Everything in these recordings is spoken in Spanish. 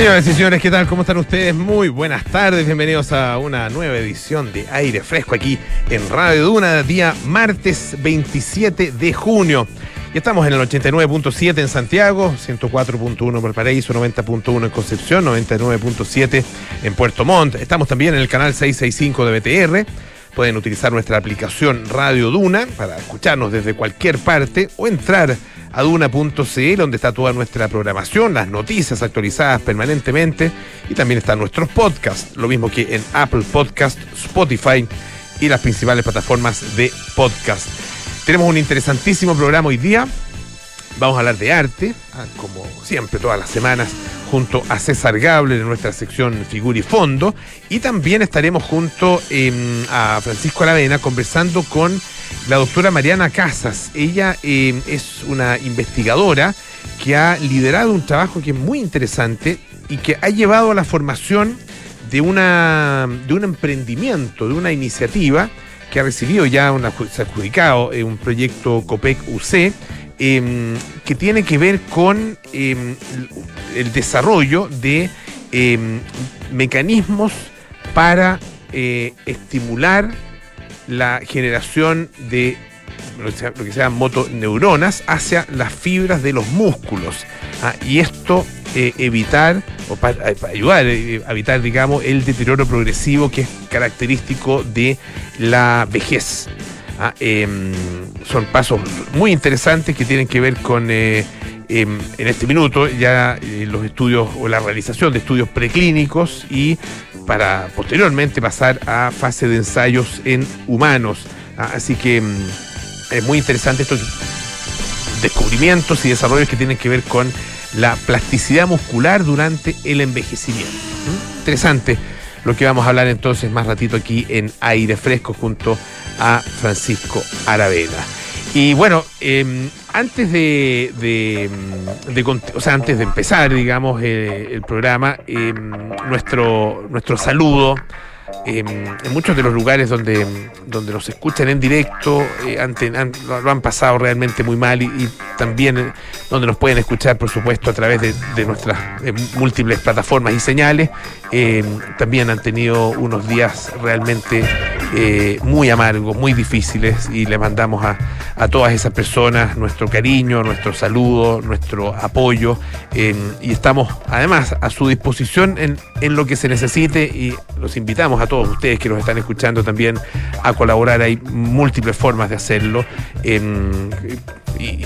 Señoras y señores, ¿qué tal? ¿Cómo están ustedes? Muy buenas tardes, bienvenidos a una nueva edición de Aire Fresco aquí en Radio Duna, día martes 27 de junio. Y estamos en el 89.7 en Santiago, 104.1 en Valparaíso, 90.1 en Concepción, 99.7 en Puerto Montt. Estamos también en el canal 665 de BTR. Pueden utilizar nuestra aplicación Radio Duna para escucharnos desde cualquier parte o entrar a duna.cl donde está toda nuestra programación, las noticias actualizadas permanentemente y también están nuestros podcasts, lo mismo que en Apple Podcast, Spotify y las principales plataformas de podcast. Tenemos un interesantísimo programa hoy día. Vamos a hablar de arte, ah, como siempre, todas las semanas, junto a César Gable en nuestra sección Figura y Fondo. Y también estaremos junto em, a Francisco Aravena conversando con la doctora Mariana Casas. Ella em, es una investigadora que ha liderado un trabajo que es muy interesante y que ha llevado a la formación de, una, de un emprendimiento, de una iniciativa que ha recibido ya, una, se ha adjudicado eh, un proyecto COPEC UC, em, que tiene que ver con em, el desarrollo de mecanismos para eh, estimular la generación de lo que se llama motoneuronas hacia las fibras de los músculos. ¿ah? y esto eh, evitar, o para, ayudar eh, a evitar, digamos, el deterioro progresivo que es característico de la vejez. ¿ah? Em, son pasos muy interesantes que tienen que ver con, eh, em, en este minuto, ya los estudios o la realización de estudios preclínicos y para posteriormente pasar a fase de ensayos en humanos. ¿ah? así que em, es muy interesante estos descubrimientos y desarrollos que tienen que ver con la plasticidad muscular durante el envejecimiento. Interesante lo que vamos a hablar entonces más ratito aquí en Aire Fresco junto a Francisco Aravena. Y bueno, em, antes de, o sea, antes de empezar, digamos, eh, el programa, em, nuestro, nuestro saludo en muchos de los lugares donde, donde nos escuchan en directo eh, lo han pasado realmente muy mal y, también eh, donde nos pueden escuchar, por supuesto, a través de, nuestras eh, múltiples plataformas y señales, también han tenido unos días realmente muy amargos, muy difíciles y le mandamos a, a, todas esas personas nuestro cariño, nuestro saludo, nuestro apoyo. Y estamos además a su disposición en, en lo que se necesite y los invitamos a todos ustedes que nos están escuchando también a colaborar. Hay múltiples formas de hacerlo. y,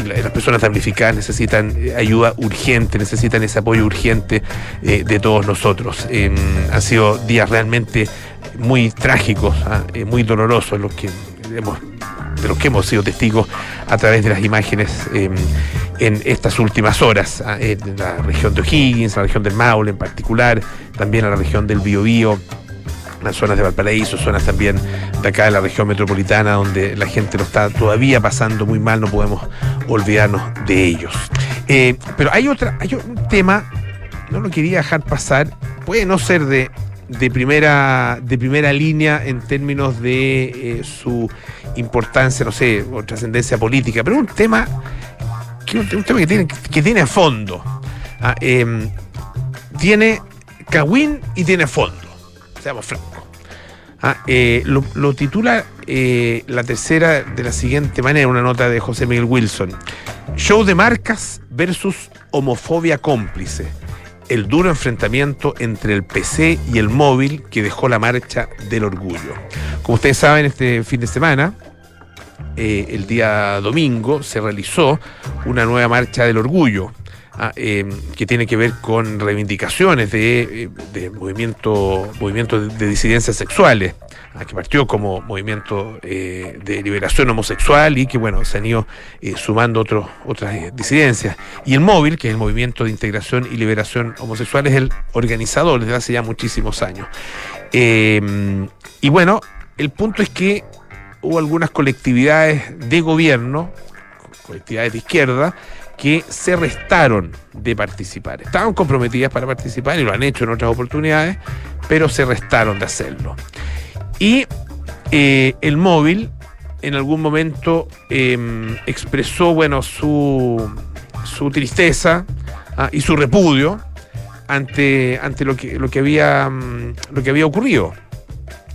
las personas damnificadas necesitan ayuda urgente, necesitan ese apoyo urgente eh, de todos nosotros. han sido días realmente muy trágicos, ¿ah? eh, muy dolorosos los que hemos de los que hemos sido testigos a través de las imágenes en estas últimas horas, ¿ah? en la región de O'Higgins, en la región del Maule en particular, también en la región del Biobío las zonas de Valparaíso, zonas también de acá de la región metropolitana, donde la gente lo está todavía pasando muy mal, no podemos olvidarnos de ellos. Eh, pero hay otra, hay un tema, no lo quería dejar pasar, puede no ser de, primera, de primera línea en términos de eh, su importancia, no sé, o trascendencia política, pero un tema que, un tema que tiene, que tiene fondo. Ah, em, tiene cagüín y tiene fondo seamos francos. Ah, eh, lo, titula eh, la tercera de la siguiente manera, una nota de José Miguel Wilson. Show de marcas versus homofobia cómplice. El duro enfrentamiento entre el PC y el móvil que dejó la marcha del orgullo. Como ustedes saben, este fin de semana, eh, el día domingo, se realizó una nueva marcha del orgullo Ah, em, que tiene que ver con reivindicaciones de, eh, movimiento, movimientos de, disidencias sexuales, ah, que partió como movimiento eh, de liberación homosexual y que bueno, se han ido eh, sumando otras disidencias. Y el móvil, que es el movimiento de integración y liberación homosexual, es el organizador desde hace ya muchísimos años. Em, y bueno, el punto es que hubo algunas colectividades de gobierno, colectividades de izquierda, que se restaron de participar. Estaban comprometidas para participar y lo han hecho en otras oportunidades, pero se restaron de hacerlo. Y eh, el móvil en algún momento em, expresó bueno, su, su tristeza ah, y su repudio ante, ante lo, que, lo, que había, mm, lo que había ocurrido.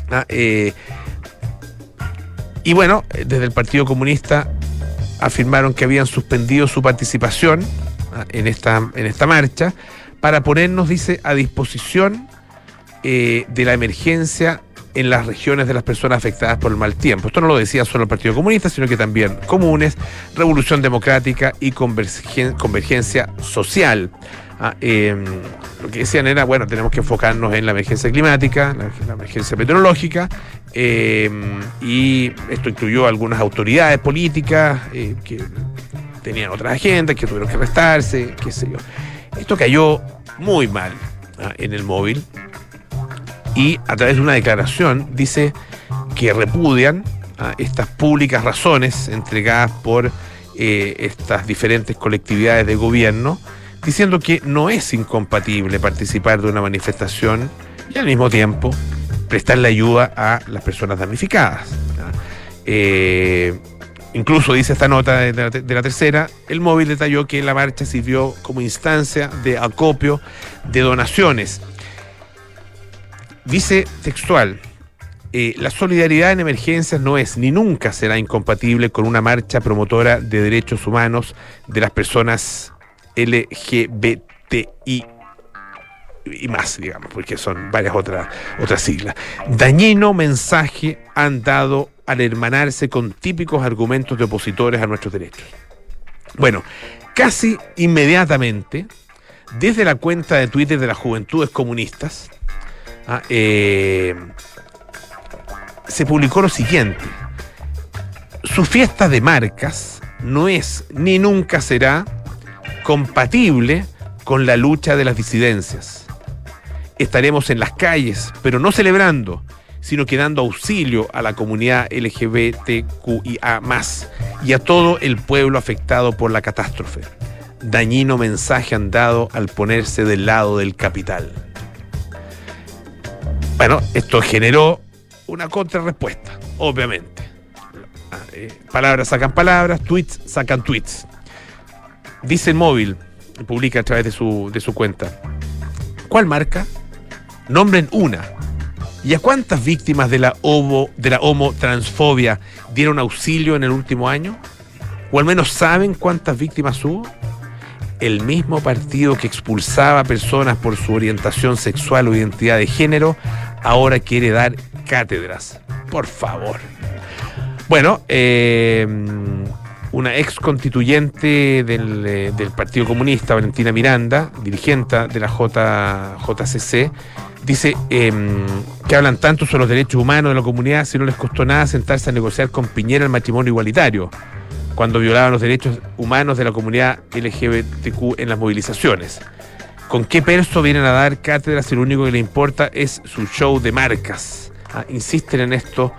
Ah, eh, y bueno, desde el Partido Comunista afirmaron que habían suspendido su participación ah, en, esta, en esta marcha para ponernos, dice, a disposición eh, de la emergencia en las regiones de las personas afectadas por el mal tiempo. Esto no lo decía solo el Partido Comunista, sino que también comunes, Revolución Democrática y Convergencia Social. Ah, em, lo que decían era, bueno, tenemos que enfocarnos en la emergencia climática, la, emergencia meteorológica, em, y esto incluyó algunas autoridades políticas eh, que tenían otras agendas, que tuvieron que restarse, qué sé yo. Esto cayó muy mal ah, en el móvil. Y a través de una declaración dice que repudian ah, estas públicas razones entregadas por eh, estas diferentes colectividades de gobierno diciendo que no es incompatible participar de una manifestación y al mismo tiempo prestarle ayuda a las personas damnificadas. Eh, incluso dice esta nota de la, tercera, el móvil detalló que la marcha sirvió como instancia de acopio de donaciones. Dice textual, eh, la solidaridad en emergencias no es ni nunca será incompatible con una marcha promotora de derechos humanos de las personas LGBTI y más, digamos, porque son varias otras, otras siglas. Dañino mensaje han dado al hermanarse con típicos argumentos de opositores a nuestros derechos. Bueno, casi inmediatamente, desde la cuenta de Twitter de las Juventudes Comunistas, ah, eh, se publicó lo siguiente. Su fiesta de marcas no es ni nunca será compatible con la lucha de las disidencias. Estaremos en las calles, pero no celebrando, sino que dando auxilio a la comunidad LGBTQIA y a todo el pueblo afectado por la catástrofe. Dañino mensaje han dado al ponerse del lado del capital. Bueno, esto generó una contrarrespuesta, obviamente. Ah, eh, palabras sacan palabras, tweets sacan tweets. Dice el móvil, publica a través de su, de su cuenta. ¿Cuál marca? Nombren una. ¿Y a cuántas víctimas de la, homo, de la homotransfobia dieron auxilio en el último año? ¿O al menos saben cuántas víctimas hubo? El mismo partido que expulsaba a personas por su orientación sexual o identidad de género ahora quiere dar cátedras. Por favor. Bueno, eh, una ex constituyente del, eh, del, Partido Comunista, Valentina Miranda, dirigente de la J, JCC, dice eh, que hablan tanto sobre los derechos humanos de la comunidad si no les costó nada sentarse a negociar con Piñera el matrimonio igualitario, cuando violaban los derechos humanos de la comunidad LGBTQ en las movilizaciones. ¿Con qué perso vienen a dar cátedras si lo único que le importa es su show de marcas? Ah, insisten en esto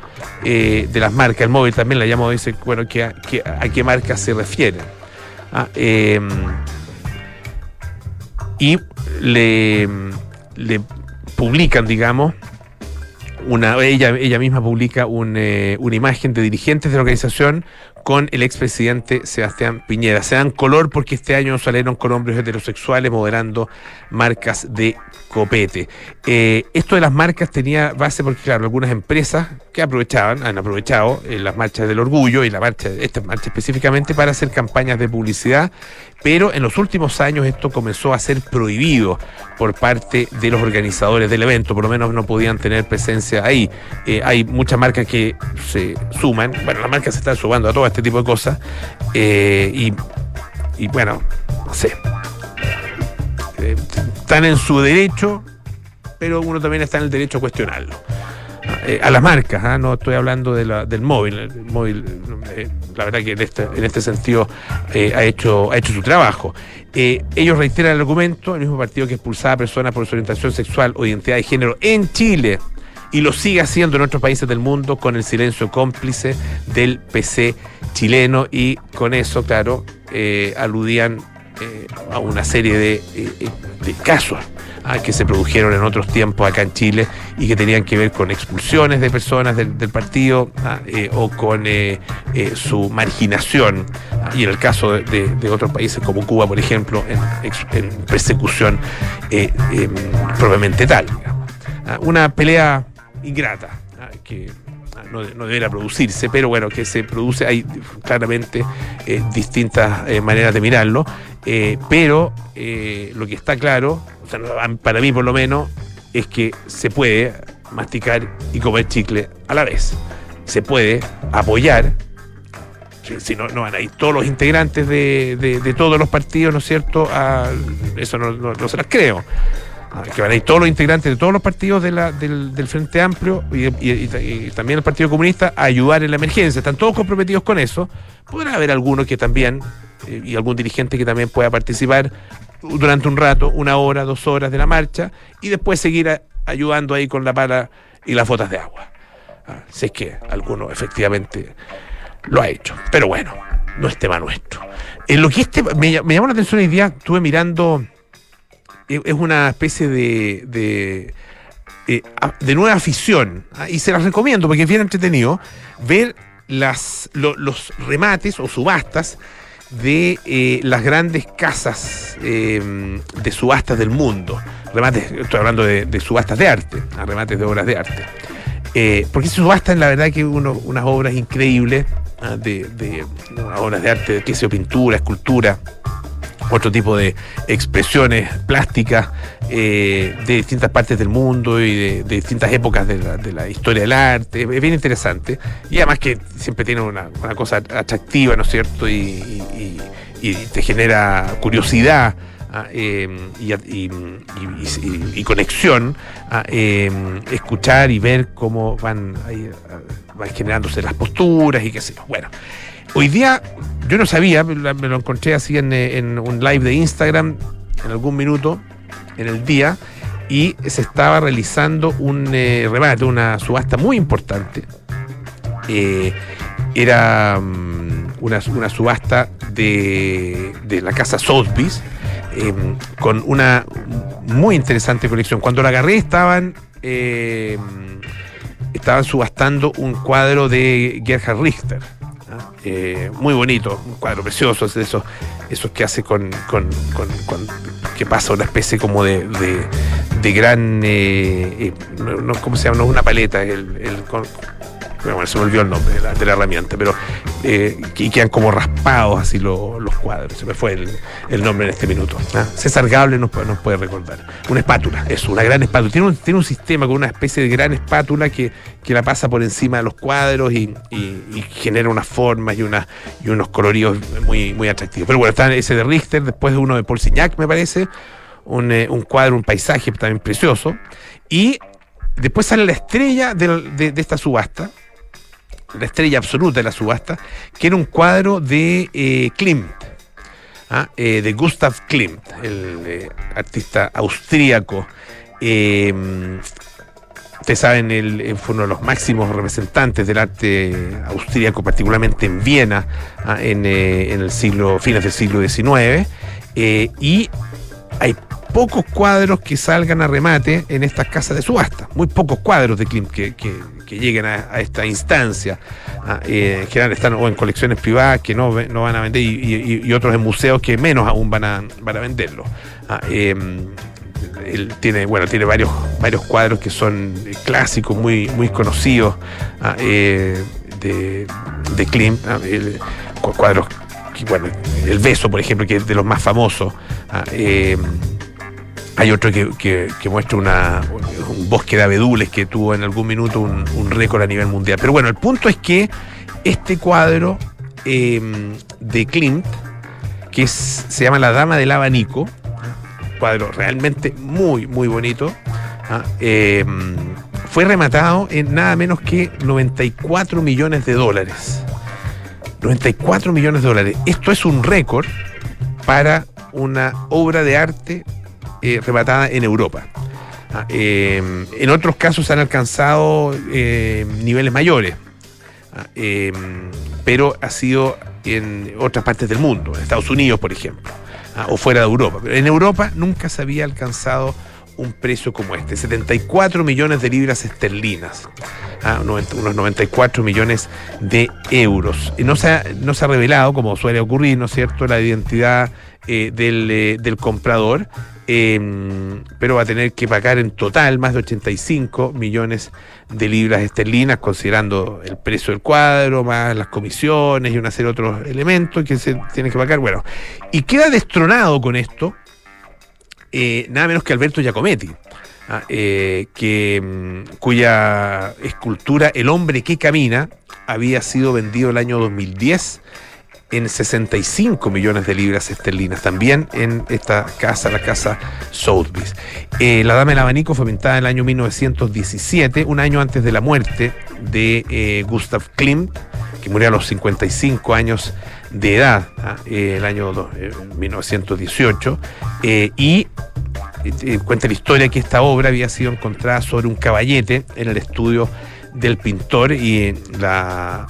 eh, de las marcas. El móvil también la llamo, dice, bueno, que a, qué marca se refiere. Ah, em, y le, le publican, digamos, una, ella, ella misma publica eh, una imagen de dirigentes de la organización con el expresidente Sebastián Piñera. Se dan color porque este año salieron con hombres heterosexuales moderando marcas de copete. Eh, esto de las marcas tenía base porque, claro, algunas empresas que aprovechaban, han aprovechado eh, las marchas del orgullo y la marcha, esta marcha específicamente para hacer campañas de publicidad, pero en los últimos años esto comenzó a ser prohibido por parte de los organizadores del evento, por lo menos no podían tener presencia ahí. Eh, hay muchas marcas que se suman, bueno, las marcas se están sumando a todo este tipo de cosas, y, y bueno, no sé están en su derecho, pero uno también está en el derecho a cuestionarlo. Eh, a las marcas, ¿ah? no estoy hablando del móvil. El móvil, eh, la verdad que en este, en este sentido eh, ha, hecho, ha hecho su trabajo. ellos reiteran el argumento, el mismo partido que expulsaba a personas por su orientación sexual o identidad de género en Chile y lo sigue haciendo en otros países del mundo con el silencio cómplice del PC chileno y con eso, claro, aludían a una serie de, de casos ah, que se produjeron en otros tiempos acá en Chile y que tenían que ver con expulsiones de personas del, partido ah, eh, o con eh, eh, su marginación y en el caso de, otros países como Cuba, por ejemplo, en, persecución em, probablemente tal. Una pelea ingrata que no, debería producirse, pero bueno, que se produce, hay claramente eh, distintas eh, maneras de mirarlo, eh, pero lo que está claro, para mí por lo menos, es que se puede masticar y comer chicle a la vez. Se puede apoyar, si no, no van a ir todos los integrantes de, todos los partidos, ¿no es cierto? eso no se las creo que van a ir todos los integrantes de todos los partidos del, Frente Amplio y, también el Partido Comunista a ayudar en la emergencia. Están todos comprometidos con eso. Podrá haber alguno que también, eh, y algún dirigente que también pueda participar durante un rato, una hora, dos horas de la marcha, y después seguir ayudando ahí con la pala y las botas de agua. Ah, si es que alguno efectivamente lo ha hecho. Pero bueno, no es tema nuestro. En lo que este, me, me llamó la atención hoy día, estuve mirando es una especie de, de, eh, de nueva afición. ¿ah? Y se las recomiendo porque es bien entretenido ver las, los remates o subastas de eh, las grandes casas eh, de subastas del mundo. Remates, estoy hablando de, subastas de arte, ¿ah? remates de obras de arte. porque se subastan, la verdad, que uno, unas obras increíbles, ¿ah? de, de, unas obras de arte, que sea pintura, escultura otro tipo de expresiones plásticas eh, de distintas partes del mundo y de, distintas épocas de la, historia del arte. Es bien interesante. Y además que siempre tiene una, cosa atractiva, ¿no es cierto? Y, te genera curiosidad. Ah, em, y, conexión a em, escuchar y ver cómo van, van generándose las posturas y qué sé yo. Bueno, Hoy día, yo no sabía, me lo encontré así en, un live de Instagram en algún minuto en el día y se estaba realizando un eh, remate, una subasta muy importante. Eh, era mm, una, subasta de, la casa Sotheby's em, con una muy interesante colección. Cuando la agarré estaban em, estaban subastando un cuadro de Gerhard Richter eh, muy bonito, un cuadro precioso, es eso, eso que hace con, con, que pasa una especie como de, de, gran, eh, eh, no, ¿cómo se llama? No una paleta, el, el bueno, se me olvidó el nombre de la, de herramienta, pero eh, y quedan como raspados así los cuadros. Se me fue el, nombre en este minuto. ¿ah? César Gable nos, nos, puede recordar. Una espátula, es una gran espátula. Tiene un, tiene un sistema con una especie de gran espátula que, que la pasa por encima de los cuadros y, genera unas formas y, una, y unos coloridos muy, muy atractivos. Pero bueno, está ese de Richter, después de uno de Paul Signac, me parece. Un, eh, un cuadro, un paisaje también precioso. Y después sale la estrella de, de esta subasta, la estrella absoluta de la subasta, que era un cuadro de eh, Klimt, ¿ah? eh, de Gustav Klimt, el eh, artista austríaco. Ustedes saben, él fue uno de los máximos representantes del arte austríaco, particularmente en Viena, ¿ah? en, el siglo, fines del siglo XIX. y hay pocos cuadros que salgan a remate en estas casas de subasta. Muy pocos cuadros de Klimt que, lleguen a, esta instancia. Ah, eh, en general están o en colecciones privadas que no, van a vender y, otros en museos que menos aún van a, van a venderlo. Ah, em, él tiene, bueno, tiene varios, varios cuadros que son clásicos, muy, conocidos ah, eh, de, de Klimt. cuadros, bueno, el beso, por ejemplo, que es de los más famosos. Em, hay otro que, muestra un bosque de abedules que tuvo en algún minuto un, récord a nivel mundial. Pero bueno, el punto es que este cuadro em, de Klimt, que se llama La Dama del Abanico, cuadro realmente muy, muy bonito, ¿ah? em, fue rematado en nada menos que 94 millones de dólares. 94 millones de dólares. Esto es un récord para una obra de arte eh, rematada en Europa. Ah, eh, en otros casos han alcanzado eh, niveles mayores, ah, pero ha sido en otras partes del mundo, en Estados Unidos, por ejemplo, ah, o fuera de Europa. Pero en Europa nunca se había alcanzado un precio como este, 74 millones de libras esterlinas, ah, unos 94 millones de euros. No se ha, no se ha revelado, como suele ocurrir, ¿no es cierto?, la identidad eh, eh, del, comprador, em, pero va a tener que pagar en total más de 85 millones de libras esterlinas, considerando el precio del cuadro, más las comisiones y una serie otros elementos que se tienen que pagar. Bueno, y queda destronado con esto eh, nada menos que Alberto Giacometti. Ah, eh, que, mm, cuya escultura El hombre que camina había sido vendido el año 2010 en 65 millones de libras esterlinas, también en esta casa, la casa Sotheby's. Eh, la Dama del Abanico fue pintada en el año 1917, un año antes de la muerte de Gustav Klimt, que murió a los 55 años de edad, ¿ah? eh, el año 1918, eh, y eh, cuenta la historia que esta obra había sido encontrada sobre un caballete en el estudio del pintor y la,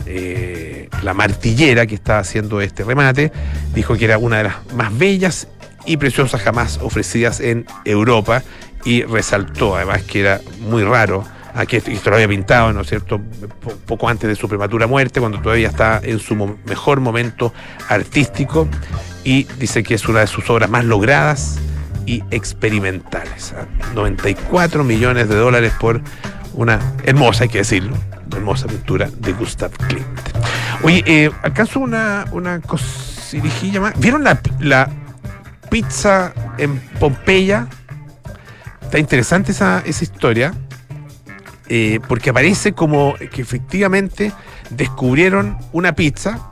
la martillera que estaba haciendo este remate dijo que era una de las más bellas y preciosas jamás ofrecidas en Europa y resaltó además que era muy raro Aquí esto lo había pintado, ¿no es cierto?, poco antes de su prematura muerte, cuando todavía está en su mejor momento artístico, y dice que es una de sus obras más logradas y experimentales. 94 millones de dólares por una hermosa, hay que decirlo, hermosa pintura de Gustav Klimt. Oye, eh, ¿acaso una, una cosirijilla más? ¿Vieron la, la pizza en Pompeya? Está interesante esa, esa historia. Eh, porque aparece como que efectivamente descubrieron una pizza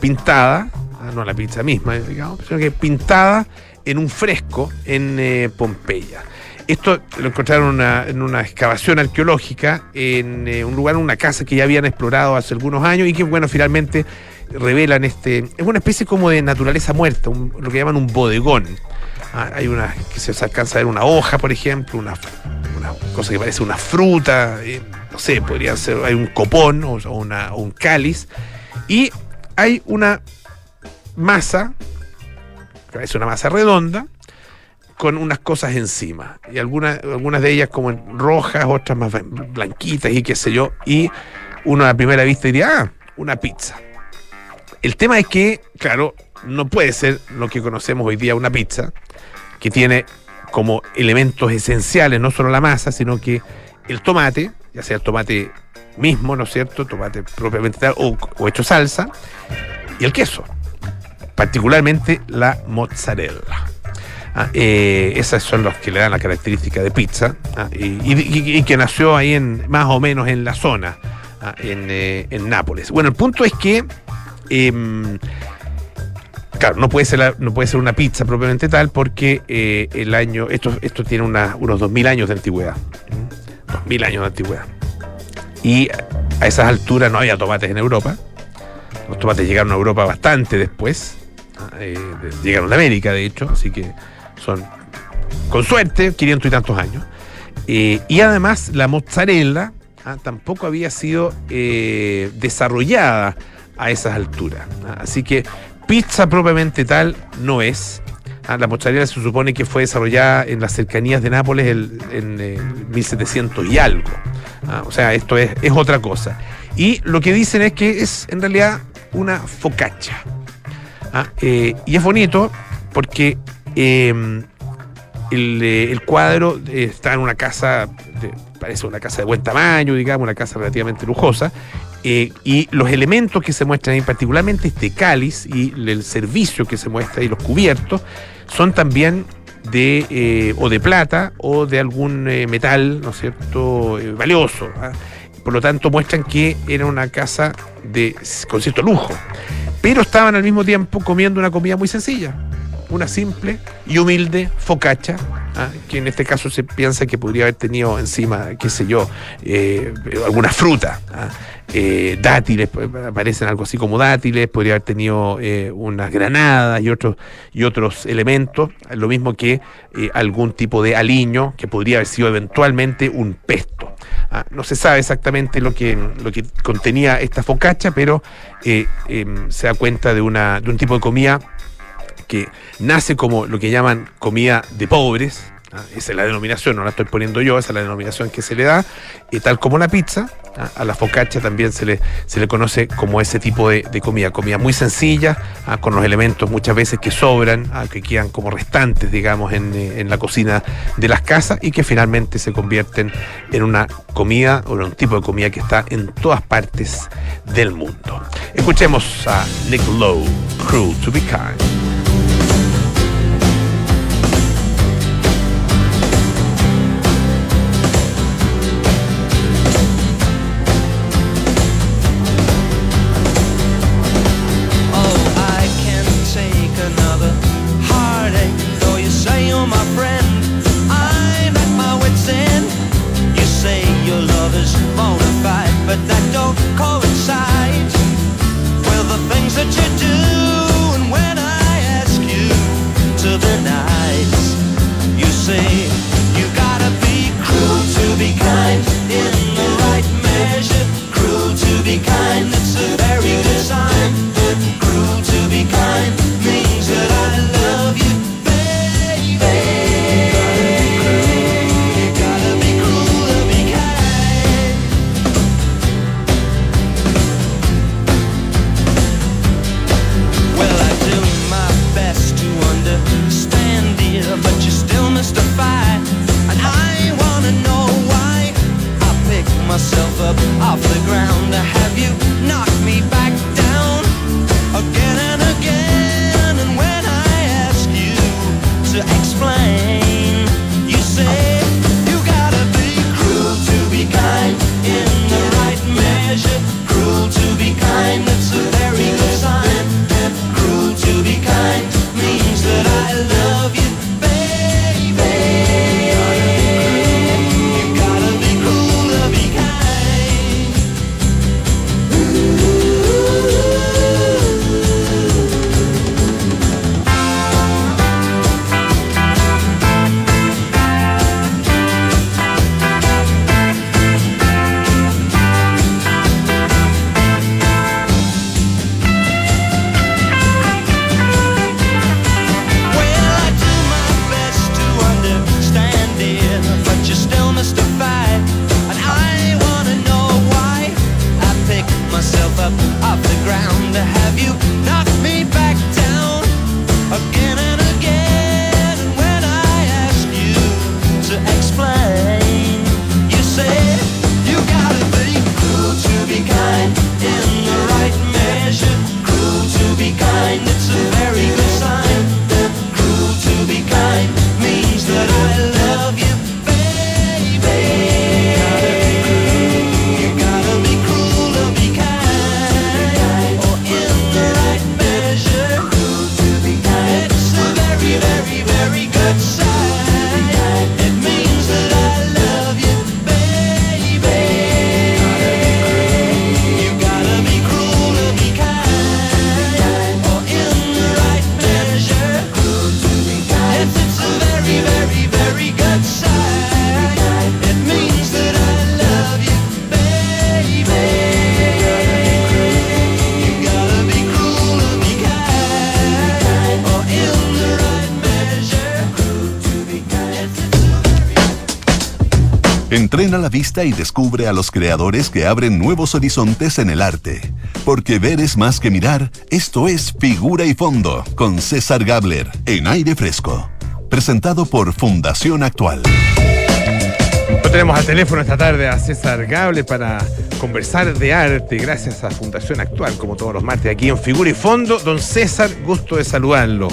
pintada, ah, no la pizza misma, digamos, sino que pintada en un fresco en eh, Pompeya. Esto lo encontraron en una excavación arqueológica en eh, un lugar, en una casa que ya habían explorado hace algunos años y que, bueno, finalmente revelan este. Es una especie como de naturaleza muerta, lo que llaman un bodegón. Ah, hay una que se alcanza a ver una hoja, por ejemplo, una cosa que parece una fruta, eh, no sé, podría ser, hay un copón o, una, un cáliz, y hay una masa, que es una masa redonda, con unas cosas encima, y algunas, algunas de ellas como rojas, otras más blanquitas y qué sé yo, y uno a primera vista diría, ah, una pizza. El tema es que, claro, no puede ser lo que conocemos hoy día una pizza, que tiene como elementos esenciales, no solo la masa, sino que el tomate, ya sea el tomate mismo, ¿no es cierto? Tomate propiamente tal, o, hecho salsa, y el queso, particularmente la mozzarella. Ah, eh, esas son los que le dan la característica de pizza ah, y, que nació ahí en más o menos en la zona, ah, en, eh, en, Nápoles. Bueno, el punto es que em, Claro, no puede ser, no puede ser una pizza propiamente tal porque eh, el año, esto, esto tiene unos 2.000 años de antigüedad. 2.000 años de antigüedad. Y a esas alturas no había tomates en Europa. Los tomates llegaron a Europa bastante después. Llegaron de América, de hecho, así que son, con suerte, 500 y tantos años. Eh, y además la mozzarella ah, tampoco había sido desarrollada a esas alturas. Ah, así que Pizza propiamente tal no es. Ah, la mozzarella se supone que fue desarrollada en las cercanías de Nápoles en 1700 y algo. O sea, esto es, otra cosa. Y lo que dicen es que es en realidad una focaccia. Ah, eh, y es bonito porque eh, el, cuadro está en una casa, parece una casa de buen tamaño, digamos, una casa relativamente lujosa, eh, y los elementos que se muestran ahí, particularmente este cáliz y el servicio que se muestra y los cubiertos, son también de eh, o de plata o de algún eh, metal, ¿no es cierto?, valioso. ¿ah? Por lo tanto, muestran que era una casa de, con cierto lujo. Pero estaban al mismo tiempo comiendo una comida muy sencilla, una simple y humilde focaccia ¿ah? que en este caso se piensa que podría haber tenido encima, qué sé yo, eh, alguna fruta. ¿ah? Eh, dátiles, aparecen algo así como dátiles, podría haber tenido eh, unas granadas y otros, y otros elementos, lo mismo que algún tipo de aliño que podría haber sido eventualmente un pesto. ¿ah? no se sabe exactamente lo que, lo que contenía esta focacha, pero em, se da cuenta de, una, de un tipo de comida que nace como lo que llaman comida de pobres, ¿ah? Esa es la denominación, no la estoy poniendo yo, esa es la denominación que se le da. Y tal como la pizza, ¿ah? a la focaccia también se le, se le conoce como ese tipo de, comida. Comida muy sencilla, ¿ah? con los elementos muchas veces que sobran, que quedan como restantes, digamos, en, eh, en, la cocina de las casas y que finalmente se convierten en una comida o en un tipo de comida que está en todas partes del mundo. Escuchemos a Nick Lowe, Cruel to be Kind. Y descubre a los creadores que abren nuevos horizontes en el arte. Porque ver es más que mirar, esto es Figura y Fondo, con César Gabler, en aire fresco. Presentado por Fundación Actual. Lo tenemos al teléfono esta tarde a César Gabler para conversar de arte, gracias a Fundación Actual, como todos los martes aquí en Figura y Fondo. Don César, gusto de saludarlo.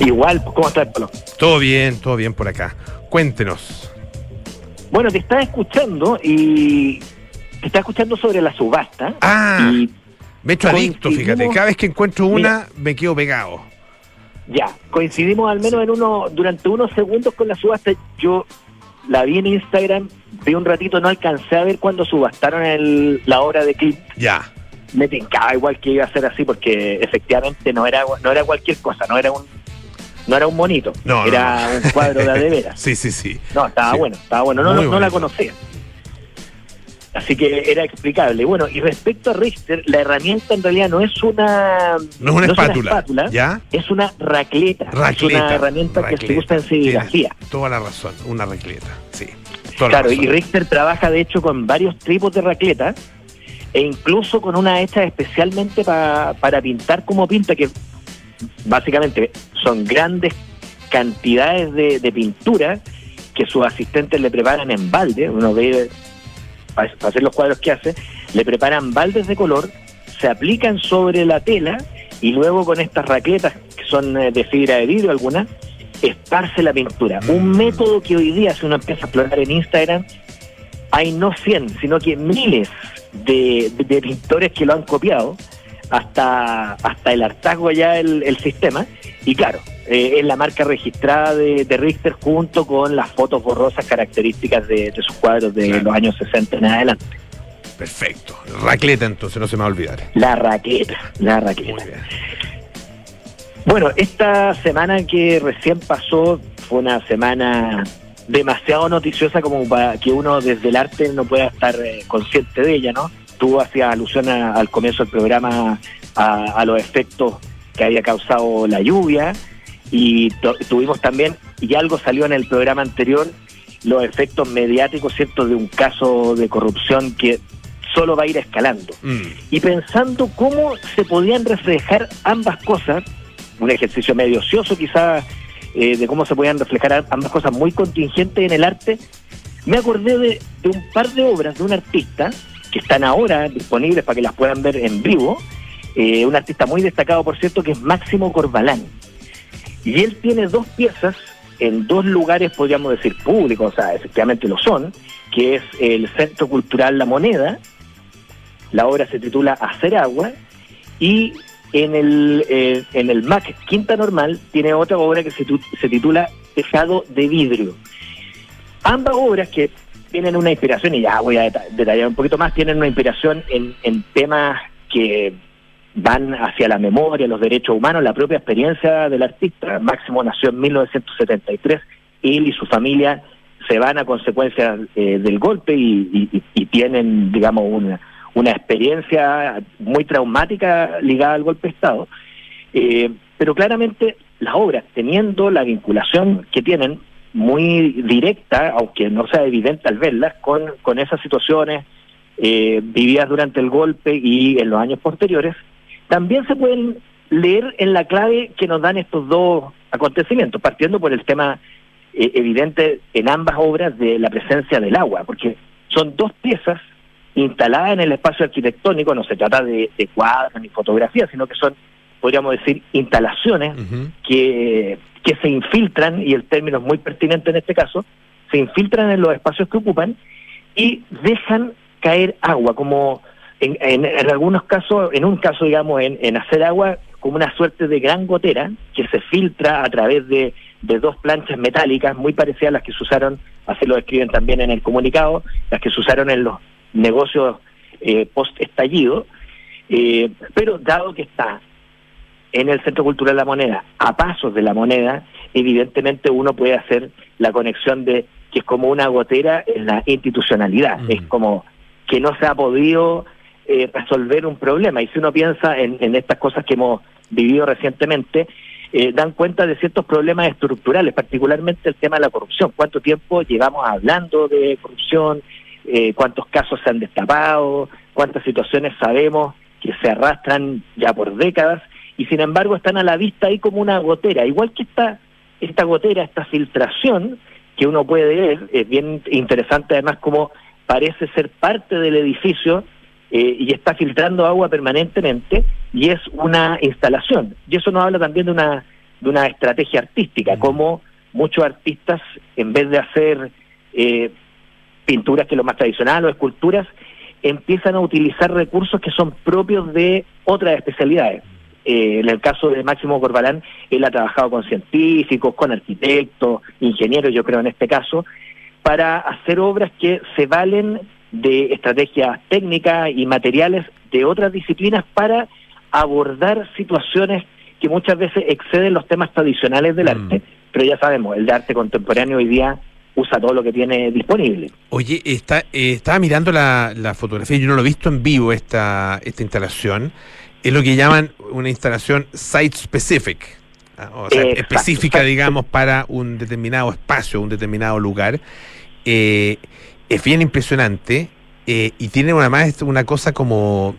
Igual, ¿cómo estás, Pablo? Todo bien, todo bien por acá. Cuéntenos. Bueno, te estaba escuchando y te estaba escuchando sobre la subasta. Ah, me he hecho adicto, fíjate. Cada vez que encuentro una, me quedo pegado. Ya, coincidimos al menos en uno, durante unos segundos con la subasta. Yo la vi en Instagram, vi un ratito, no alcancé a ver cuando subastaron el, la obra de Clint. Ya. Me tincaba igual que iba a ser así, porque efectivamente no era, no era cualquier cosa, no era un no era un monito, no, era un cuadro de adeveras. sí, sí, sí. No, estaba bueno, estaba bueno, no, no, la conocía. Así que era explicable. Bueno, y respecto a Richter, la herramienta en realidad no es una, no es una, espátula, ¿ya? es una racleta. Es una herramienta que se usa en serigrafía. Toda la razón, una racleta, sí. Claro, y Richter trabaja de hecho con varios tipos de racleta e incluso con una hecha especialmente para pintar como pinta, que básicamente son grandes cantidades de, de pintura que sus asistentes le preparan en balde, uno ve para hacer los cuadros que hace, le preparan baldes de color, se aplican sobre la tela y luego con estas raquetas que son eh, de fibra de vidrio algunas, esparce la pintura. Un método que hoy día, si uno empieza a explorar en Instagram, hay no 100, sino que miles de, pintores que lo han copiado hasta, hasta el hartazgo ya el, sistema. Y claro, eh, es la marca registrada de, Richter junto con las fotos borrosas características de, sus cuadros de los años 60 en adelante. Perfecto. Raqueta entonces, no se me va a olvidar. La raqueta, la raqueta. Bueno, esta semana que recién pasó fue una semana demasiado noticiosa como para que uno desde el arte no pueda estar eh, consciente de ella, ¿no? Tú hacías alusión al comienzo del programa a, los efectos que había causado la lluvia y tuvimos también, y algo salió en el programa anterior, los efectos mediáticos, ¿cierto?, de un caso de corrupción que solo va a ir escalando. Mm. Y pensando cómo se podían reflejar ambas cosas, un ejercicio medio ocioso quizás eh, de cómo se podían reflejar ambas cosas muy contingentes en el arte, me acordé de, un par de obras de un artista están ahora disponibles para que las puedan ver en vivo, eh, un artista muy destacado, por cierto, que es Máximo Corbalán. Y él tiene dos piezas en dos lugares, podríamos decir, públicos, o sea, efectivamente lo son, que es el Centro Cultural La Moneda, la obra se titula Hacer Agua, y en el, eh, en el MAC Quinta Normal tiene otra obra que se, se titula Tejado de Vidrio. Ambas obras que tienen una inspiración, y ya voy a detallar un poquito más, tienen una inspiración en, temas que van hacia la memoria, los derechos humanos, la propia experiencia del artista. Máximo nació en 1973, él y su familia se van a consecuencia eh, del golpe y, y, tienen, digamos, una, una experiencia muy traumática ligada al golpe de Estado. Eh, pero claramente las obras, teniendo la vinculación que tienen, muy directa, aunque no sea evidente al verlas, con, con esas situaciones eh, vividas durante el golpe y en los años posteriores, también se pueden leer en la clave que nos dan estos dos acontecimientos, partiendo por el tema eh, evidente en ambas obras de la presencia del agua, porque son dos piezas instalada en el espacio arquitectónico, no se trata de, cuadros ni fotografías, sino que son, podríamos decir, instalaciones que, que se infiltran, y el término es muy pertinente en este caso, se infiltran en los espacios que ocupan y dejan caer agua, como en, en, algunos casos, en un caso, digamos, en, hacer agua como una suerte de gran gotera que se filtra a través de, de dos planchas metálicas muy parecidas a las que se usaron, así lo escriben también en el comunicado, las que se usaron en los negocios eh, post-estallido, eh, pero dado que está en el Centro Cultural La Moneda, a pasos de la moneda, evidentemente uno puede hacer la conexión de que es como una gotera en la institucionalidad, es como que no se ha podido eh, resolver un problema. Y si uno piensa en, en estas cosas que hemos vivido recientemente, eh, dan cuenta de ciertos problemas estructurales, particularmente el tema de la corrupción. ¿Cuánto tiempo llevamos hablando de corrupción? Eh, cuántos casos se han destapado, cuántas situaciones sabemos que se arrastran ya por décadas y sin embargo están a la vista ahí como una gotera, igual que esta, esta gotera, esta filtración que uno puede ver, es bien interesante además como parece ser parte del edificio eh, y está filtrando agua permanentemente y es una instalación. Y eso nos habla también de una, de una estrategia artística, como muchos artistas, en vez de hacer eh, pinturas que es lo más tradicional o esculturas, empiezan a utilizar recursos que son propios de otras especialidades. Eh, en el caso de Máximo Corbalán, él ha trabajado con científicos, con arquitectos, ingenieros, yo creo en este caso, para hacer obras que se valen de estrategias técnicas y materiales de otras disciplinas para abordar situaciones que muchas veces exceden los temas tradicionales del mm. arte. Pero ya sabemos, el de arte contemporáneo hoy día usa todo lo que tiene disponible. Oye, está, eh, estaba mirando la, la, fotografía, yo no lo he visto en vivo esta, esta instalación. Es lo que llaman una instalación site specific, ah, o sea, específica, digamos, para un determinado espacio, un determinado lugar. Eh, es bien impresionante eh, y tiene además una cosa como,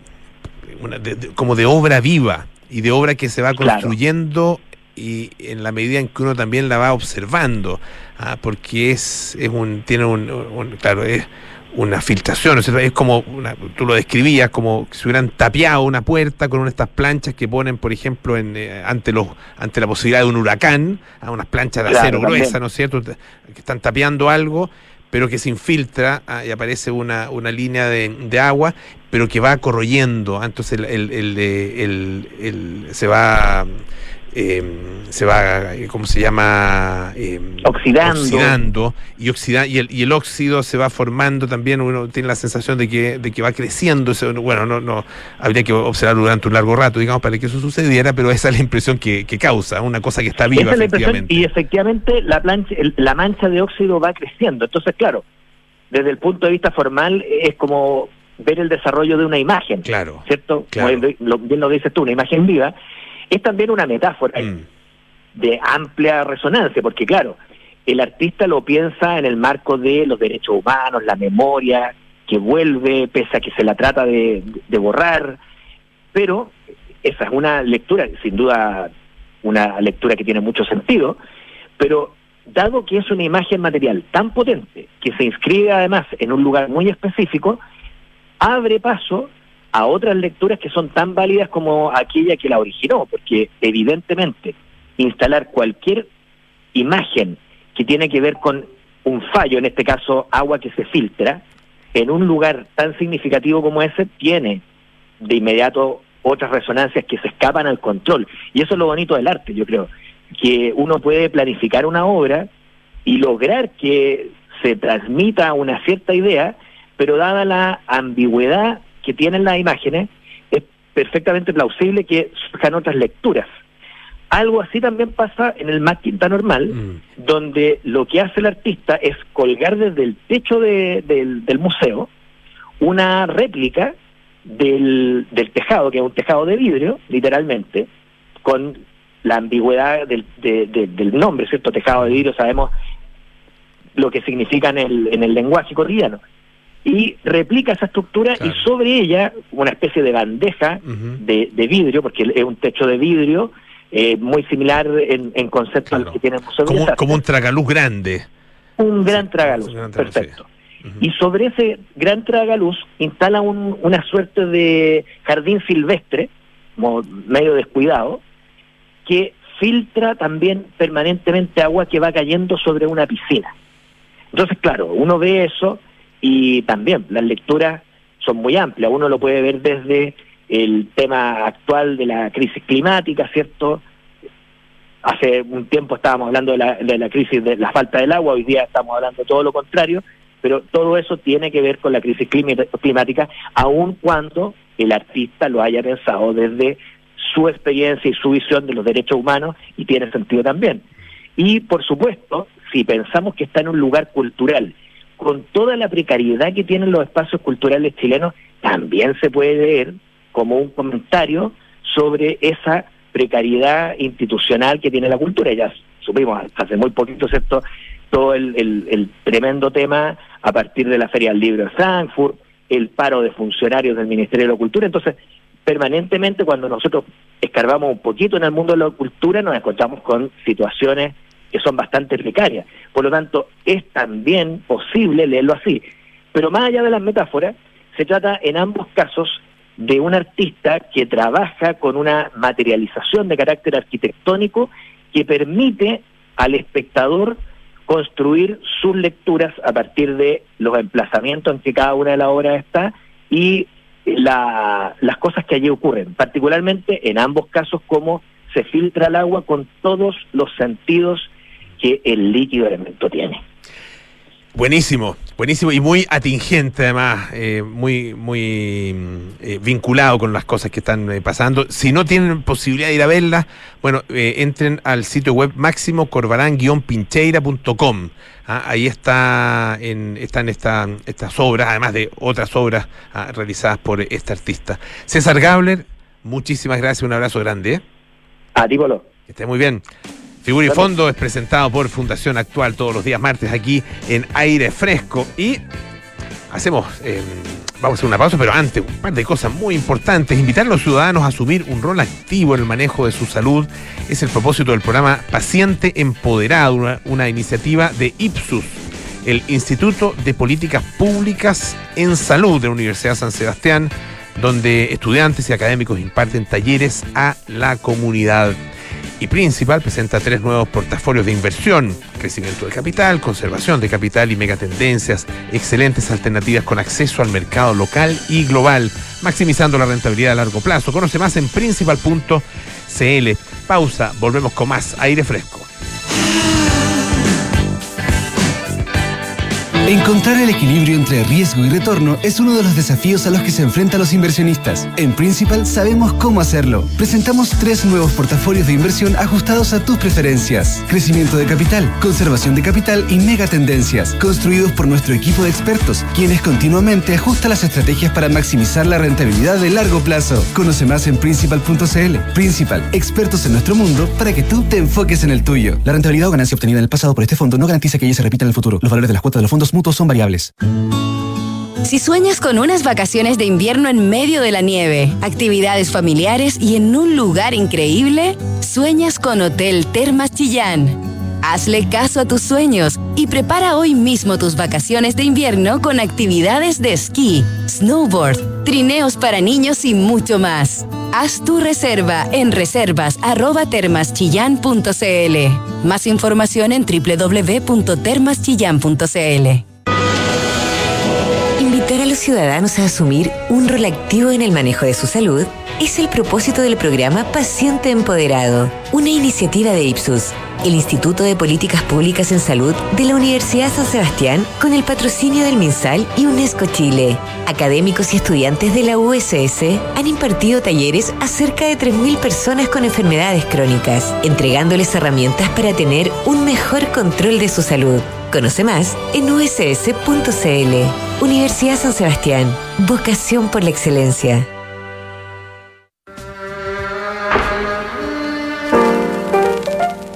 una, de, como de obra viva y de obra que se va construyendo y en la medida en que uno también la va observando, ¿ah? porque es, es un, tiene un, claro, es una filtración, es como, una, tú lo describías, como si hubieran tapiado una puerta con una de estas planchas que ponen, por ejemplo, en, eh, ante los ante la posibilidad de un huracán, a unas planchas de acero gruesa, ¿no es cierto?, que están tapeando algo, pero que se infiltra ah, y aparece una, una línea de, de, agua, pero que va corroyendo, ah, entonces el, el, el, el se va eh, se va, ¿cómo se llama? Eh, oxidando. oxidando. y, oxida y, el, y el óxido se va formando también, uno tiene la sensación de que, de que va creciendo. Bueno, no, no habría que observarlo durante un largo rato, digamos, para que eso sucediera, pero esa es la impresión que, que causa, una cosa que está viva. efectivamente. y efectivamente la, plancha, la mancha de óxido va creciendo. Entonces, claro, desde el punto de vista formal es como ver el desarrollo de una imagen. Claro. ¿Cierto? Claro. Como bien lo dices tú, una imagen viva es también una metáfora mm. de amplia resonancia, porque claro, el artista lo piensa en el marco de los derechos humanos, la memoria, que vuelve, pese a que se la trata de, borrar, pero esa es una lectura, sin duda una lectura que tiene mucho sentido, pero dado que es una imagen material tan potente, que se inscribe además en un lugar muy específico, abre paso a otras lecturas que son tan válidas como aquella que la originó, porque evidentemente instalar cualquier imagen que tiene que ver con un fallo, en este caso agua que se filtra, en un lugar tan significativo como ese, tiene de inmediato otras resonancias que se escapan al control. Y eso es lo bonito del arte, yo creo, que uno puede planificar una obra y lograr que se transmita una cierta idea, pero dada la ambigüedad que tienen las imágenes, es perfectamente plausible que surjan otras lecturas. Algo así también pasa en el más quinta normal, mm. donde lo que hace el artista es colgar desde el techo del, museo una réplica del, tejado, que es un tejado de vidrio, literalmente, con la ambigüedad del, del nombre, ¿cierto? Tejado de vidrio, sabemos lo que significa en el, en el lenguaje cotidiano y replica esa estructura y sobre ella una especie de bandeja de, vidrio, porque es un techo de vidrio eh, muy similar en, concepto al que tiene el Museo como, como un tragaluz grande. Un gran tragaluz, perfecto. Y sobre ese gran tragaluz instala un, una suerte de jardín silvestre, como medio descuidado, que filtra también permanentemente agua que va cayendo sobre una piscina. Entonces, claro, uno ve eso y también las lecturas son muy amplias. Uno lo puede ver desde el tema actual de la crisis climática, ¿cierto? Hace un tiempo estábamos hablando de la, de la crisis de la falta del agua, hoy día estamos hablando todo lo contrario, pero todo eso tiene que ver con la crisis climática, aun cuando el artista lo haya pensado desde su experiencia y su visión de los derechos humanos y tiene sentido también. Y por supuesto, si pensamos que está en un lugar cultural con toda la precariedad que tienen los espacios culturales chilenos, también se puede ver como un comentario sobre esa precariedad institucional que tiene la cultura. Ya supimos hace muy poquito, ¿cierto? Todo el, tremendo tema a partir de la Feria del Libro de Frankfurt, el paro de funcionarios del Ministerio de la Cultura. Entonces, permanentemente cuando nosotros escarbamos un poquito en el mundo de la cultura, nos encontramos con situaciones que son bastante precarias. Por lo tanto, es también posible leerlo así. Pero más allá de las metáforas, se trata en ambos casos de un artista que trabaja con una materialización de carácter arquitectónico que permite al espectador construir sus lecturas a partir de los emplazamientos en que cada una de las obras está y las cosas que allí ocurren, particularmente en ambos casos cómo se filtra el agua con todos los sentidos que el líquido elemento tiene. Buenísimo, buenísimo y muy atingente además, eh, muy, muy eh, vinculado con las cosas que están eh, pasando. Si no tienen posibilidad de ir a verlas, bueno, entren al sitio web máximo corbarán-pincheira.com. ¿ah? ahí está en, están esta, estas obras, además de otras obras ¿ah? realizadas por este artista. César Gabler, muchísimas gracias, un abrazo grande. A ti, Polo. Que esté muy bien. Figura y Fondo es presentado por Fundación Actual todos los días martes aquí en Aire Fresco. Y hacemos, em, vamos a hacer una pausa, pero antes, un par de cosas muy importantes. Invitar a los ciudadanos a asumir un rol activo en el manejo de su salud es el propósito del programa Paciente Empoderado, una, iniciativa de Ipsus el Instituto de Políticas Públicas en Salud de la Universidad San Sebastián, donde estudiantes y académicos imparten talleres a la comunidad y Principal presenta tres nuevos portafolios de inversión, crecimiento de capital, conservación de capital y megatendencias, excelentes alternativas con acceso al mercado local y global, maximizando la rentabilidad a largo plazo. Conoce más en principal.cl. Pausa, volvemos con más aire fresco. Encontrar el equilibrio entre riesgo y retorno es uno de los desafíos a los que se enfrentan los inversionistas. En Principal sabemos cómo hacerlo. Presentamos tres nuevos portafolios de inversión ajustados a tus preferencias. Crecimiento de capital, conservación de capital y megatendencias, construidos por nuestro equipo de expertos, quienes continuamente ajustan las estrategias para maximizar la rentabilidad de largo plazo. Conoce más en principal.cl. Principal, expertos en nuestro mundo para que tú te enfoques en el tuyo. La rentabilidad o ganancia obtenida en el pasado por este fondo no garantiza que ella se repita en el futuro. Los valores de las cuotas de los fondos son variables. Si sueñas con unas vacaciones de invierno en medio de la nieve, actividades familiares y en un lugar increíble, sueñas con Hotel Termas Chillán. Hazle caso a tus sueños y prepara hoy mismo tus vacaciones de invierno con actividades de esquí, snowboard, trineos para niños y mucho más. Haz tu reserva en reservas@termaschillan.cl. Más información en www.termaschillan.cl a los ciudadanos a asumir un rol activo en el manejo de su salud es el propósito del programa Paciente Empoderado, una iniciativa de Ipsus, el Instituto de Políticas Públicas en Salud de la Universidad San Sebastián con el patrocinio del MinSal y UNESCO Chile. Académicos y estudiantes de la USS han impartido talleres a cerca de 3.000 personas con enfermedades crónicas, entregándoles herramientas para tener un mejor control de su salud. Conoce más en uss.cl. Universidad San Sebastián. Vocación por la excelencia.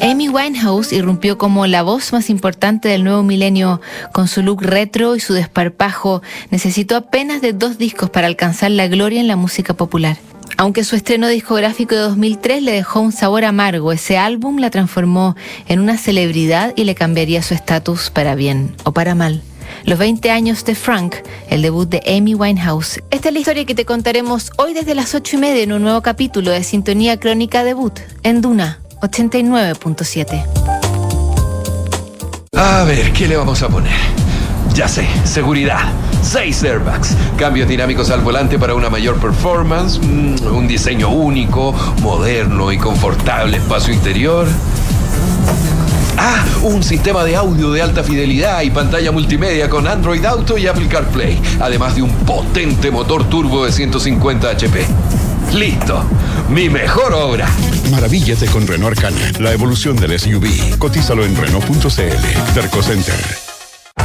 Amy Winehouse irrumpió como la voz más importante del nuevo milenio. Con su look retro y su desparpajo, necesitó apenas de dos discos para alcanzar la gloria en la música popular. Aunque su estreno discográfico de 2003 le dejó un sabor amargo, ese álbum la transformó en una celebridad y le cambiaría su estatus para bien o para mal. Los 20 años de Frank, el debut de Amy Winehouse. Esta es la historia que te contaremos hoy desde las 8 y media en un nuevo capítulo de Sintonía Crónica Debut en Duna 89.7. A ver, ¿qué le vamos a poner? Ya sé, seguridad. Seis airbags, cambios dinámicos al volante para una mayor performance, mm, un diseño único, moderno y confortable espacio interior. Ah, un sistema de audio de alta fidelidad y pantalla multimedia con Android Auto y Apple CarPlay, además de un potente motor turbo de 150 HP. Listo, mi mejor obra. Maravíllate con Renault Arcana, la evolución del SUV. Cotízalo en Renault.cl. Terco Center.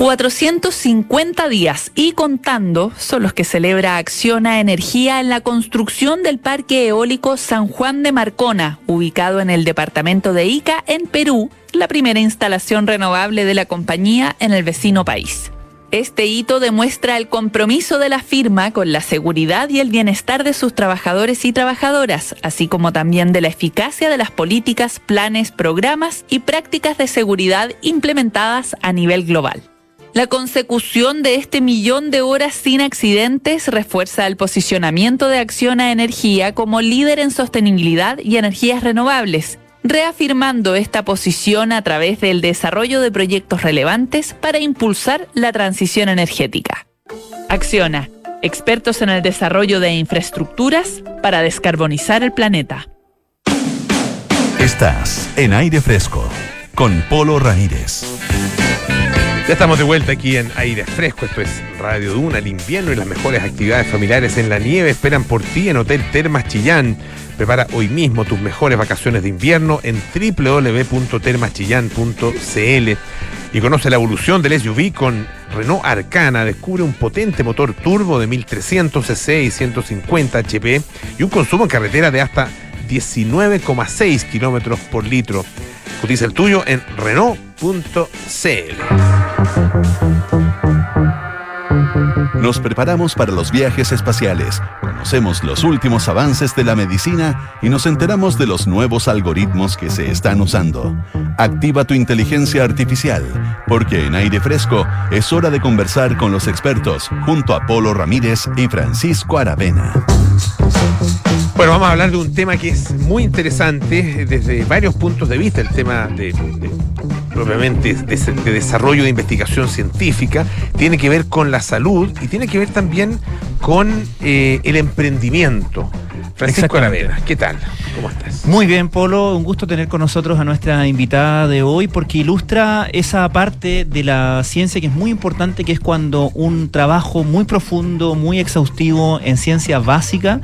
450 días y contando son los que celebra Acciona Energía en la construcción del Parque Eólico San Juan de Marcona, ubicado en el departamento de Ica, en Perú, la primera instalación renovable de la compañía en el vecino país. Este hito demuestra el compromiso de la firma con la seguridad y el bienestar de sus trabajadores y trabajadoras, así como también de la eficacia de las políticas, planes, programas y prácticas de seguridad implementadas a nivel global. La consecución de este millón de horas sin accidentes refuerza el posicionamiento de Acción a Energía como líder en sostenibilidad y energías renovables reafirmando esta posición a través del desarrollo de proyectos relevantes para impulsar la transición energética. Acciona, expertos en el desarrollo de infraestructuras para descarbonizar el planeta. Estás en aire fresco con Polo Ramírez. Ya estamos de vuelta aquí en Aire Fresco. Esto es Radio Duna, el invierno y las mejores actividades familiares en la nieve esperan por ti en Hotel Termas Chillán. Prepara hoy mismo tus mejores vacaciones de invierno en www.termaschillán.cl y conoce la evolución del SUV con Renault Arcana. Descubre un potente motor turbo de 1300 cc y 150 HP y un consumo en carretera de hasta 19,6 kilómetros por litro. Cotiza el tuyo en Renault.cl. Nos preparamos para los viajes espaciales, conocemos los últimos avances de la medicina y nos enteramos de los nuevos algoritmos que se están usando. Activa tu inteligencia artificial, porque en aire fresco es hora de conversar con los expertos junto a Polo Ramírez y Francisco Aravena. Bueno, vamos a hablar de un tema que es muy interesante desde varios puntos de vista, el tema de, propiamente de, de, desarrollo de investigación científica, tiene que ver con la salud y tiene que ver también con eh, el emprendimiento. Francisco Aravena, ¿qué tal? ¿Cómo estás? Muy bien, Polo. Un gusto tener con nosotros a nuestra invitada de hoy porque ilustra esa parte de la ciencia que es muy importante, que es cuando un trabajo muy profundo, muy exhaustivo en ciencia básica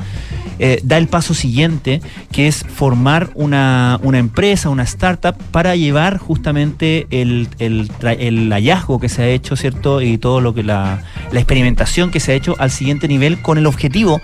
eh, da el paso siguiente, que es formar una, una empresa, una startup, para llevar justamente el, el, hallazgo que se ha hecho, ¿cierto? Y todo lo que la, la experimentación que se ha hecho al siguiente nivel con el objetivo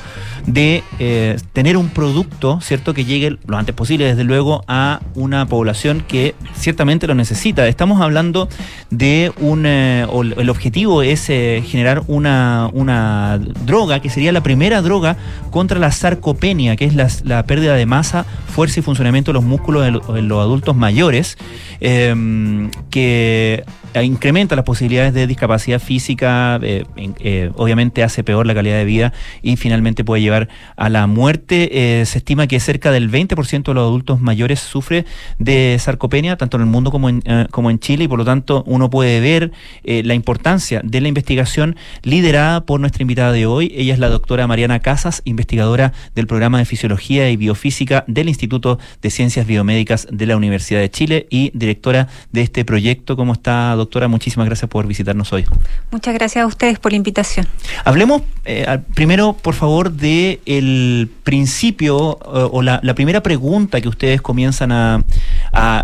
de eh, tener un producto, ¿cierto? Que llegue lo antes posible, desde luego, a una población que ciertamente lo necesita. Estamos hablando de un, eh, el objetivo es generar una, una droga que sería la primera droga contra la sarcopenia, que es la, pérdida de masa, fuerza y funcionamiento de los músculos en, los adultos mayores, em, que incrementa las posibilidades de discapacidad física, eh, eh, obviamente hace peor la calidad de vida y finalmente puede llevar a la muerte. Eh, se estima que cerca del 20% de los adultos mayores sufre de sarcopenia, tanto en el mundo como en, como en Chile, y por lo tanto uno puede ver la importancia de la investigación liderada por nuestra invitada de hoy. Ella es la doctora Mariana Casas, investigadora del programa de Fisiología y Biofísica del Instituto de Ciencias Biomédicas de la Universidad de Chile y directora de este proyecto. ¿Cómo está, doctora, muchísimas gracias por visitarnos hoy. Muchas gracias a ustedes por la invitación. Hablemos eh, primero, por favor, de el principio eh, o la, primera pregunta que ustedes comienzan a,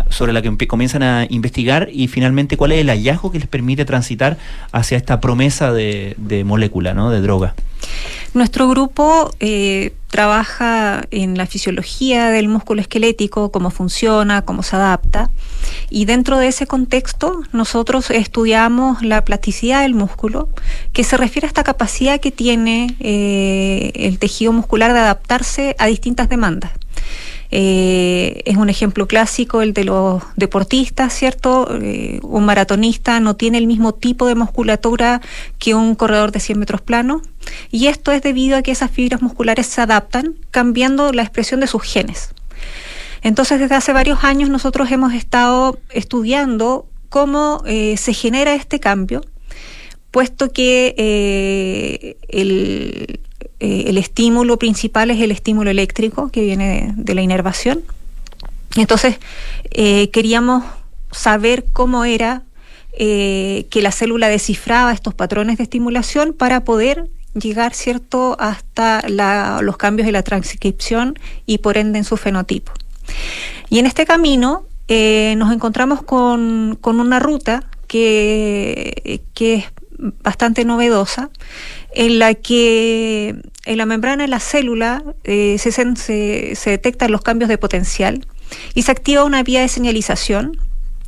sobre la que comienzan a investigar y finalmente cuál es el hallazgo que les permite transitar hacia esta promesa de, de molécula, ¿no? de droga. Nuestro grupo eh, trabaja en la fisiología del músculo esquelético, cómo funciona, cómo se adapta. Y dentro de ese contexto, nosotros estudiamos la plasticidad del músculo, que se refiere a esta capacidad que tiene eh, el tejido muscular de adaptarse a distintas demandas. Eh, es un ejemplo clásico el de los deportistas, ¿cierto? Eh, un maratonista no tiene el mismo tipo de musculatura que un corredor de 100 metros plano y esto es debido a que esas fibras musculares se adaptan cambiando la expresión de sus genes. Entonces, desde hace varios años nosotros hemos estado estudiando cómo eh, se genera este cambio, puesto que el, eh, el estímulo principal es el estímulo eléctrico que viene de, la inervación. Entonces, eh, queríamos saber cómo era eh, que la célula descifraba estos patrones de estimulación para poder llegar cierto hasta los cambios de la transcripción y por ende en su fenotipo. Y en este camino nos encontramos con, con una ruta que, que es bastante novedosa, en la que en la membrana de la célula eh, se, detectan los cambios de potencial y se activa una vía de señalización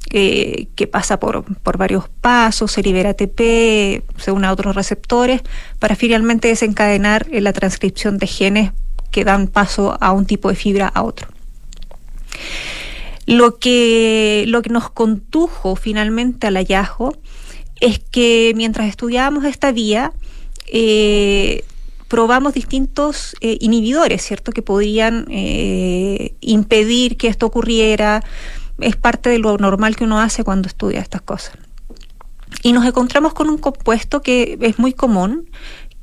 que, que pasa por, por, varios pasos, se libera ATP, se une a otros receptores, para finalmente desencadenar la transcripción de genes que dan paso a un tipo de fibra a otro. Lo que, lo que nos condujo finalmente al hallazgo es que mientras estudiábamos esta vía, eh, probamos distintos eh, inhibidores, ¿cierto?, que podrían eh, impedir que esto ocurriera. Es parte de lo normal que uno hace cuando estudia estas cosas. Y nos encontramos con un compuesto que es muy común,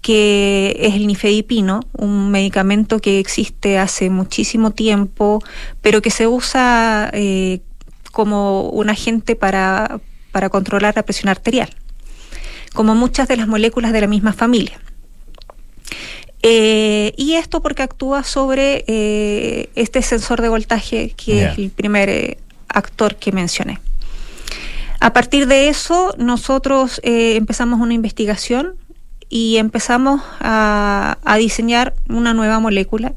que es el nifedipino, un medicamento que existe hace muchísimo tiempo, pero que se usa como un agente para, para controlar la presión arterial, como muchas de las moléculas de la misma familia. Eh, y esto porque actúa sobre eh, este sensor de voltaje que es el primer actor que mencioné. A partir de eso, nosotros empezamos una investigación y empezamos a, diseñar una nueva molécula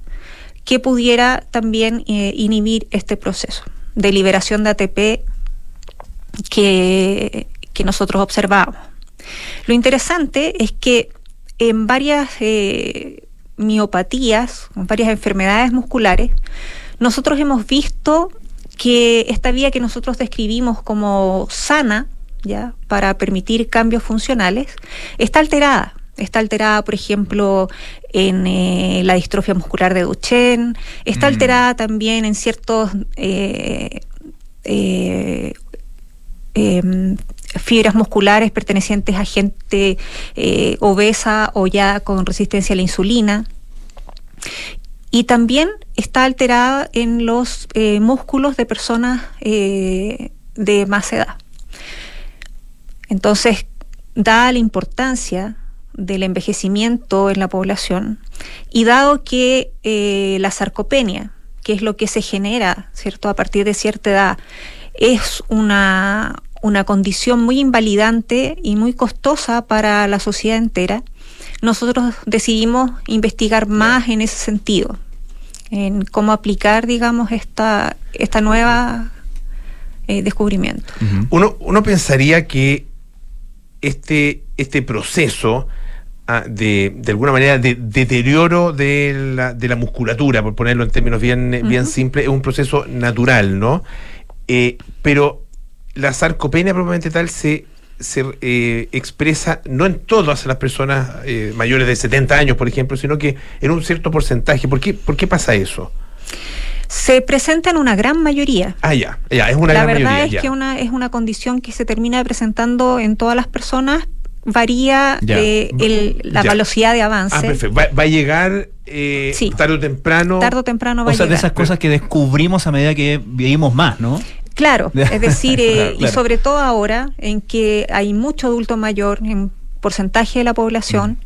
que pudiera también eh, inhibir este proceso de liberación de ATP que, nosotros observamos. Lo interesante es que en varias eh, miopatías, en varias enfermedades musculares, nosotros hemos visto que esta vía que nosotros describimos como sana, ya, para permitir cambios funcionales, está alterada. Está alterada, por ejemplo, en eh, la distrofia muscular de Duchenne, está mm. alterada también en ciertos eh, eh, em, fibras musculares pertenecientes a gente obesa o ya con resistencia a la insulina. Y también está alterada en los músculos de personas de más edad. Entonces, da la importancia del envejecimiento en la población y dado que eh, la sarcopenia, que es lo que se genera, ¿cierto?, a partir de cierta edad, es una, una condición muy invalidante y muy costosa para la sociedad entera, nosotros decidimos investigar más en ese sentido, en cómo aplicar, digamos, esta, esta nueva eh, descubrimiento. uno, uno pensaría que este, este proceso de, de alguna manera, de deterioro de la, de la musculatura, por ponerlo en términos bien, bien simples, es un proceso natural, ¿no? Eh, pero la sarcopenia propiamente tal se, se eh, expresa no en todas las personas eh, mayores de 70 años, por ejemplo, sino que en un cierto porcentaje. ¿Por qué, por qué pasa eso? Se presenta en una gran mayoría. Ah, ya, ya es una la gran mayoría. La verdad es que una, es una condición que se termina presentando en todas las personas, varía eh, la velocidad de avance. Ah, perfecto. Va, a llegar eh, tarde o temprano. Tarde o temprano va o sea, de esas cosas que descubrimos a medida que vivimos más, ¿no? Claro, es decir, eh, y sobre todo ahora en que hay mucho adulto mayor en porcentaje de la población,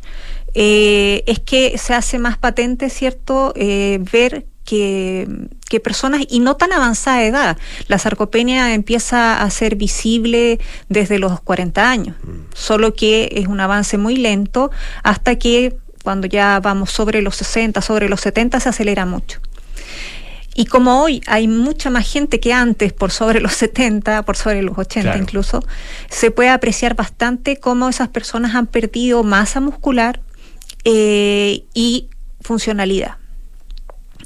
es que se hace más patente, ¿cierto?, ver que, personas, y no tan avanzada edad, la sarcopenia empieza a ser visible desde los 40 años, mm. solo que es un avance muy lento hasta que cuando ya vamos sobre los 60, sobre los 70 se acelera mucho. Y como hoy hay mucha más gente que antes, por sobre los 70, por sobre los 80 incluso, se puede apreciar bastante cómo esas personas han perdido masa muscular eh, y funcionalidad.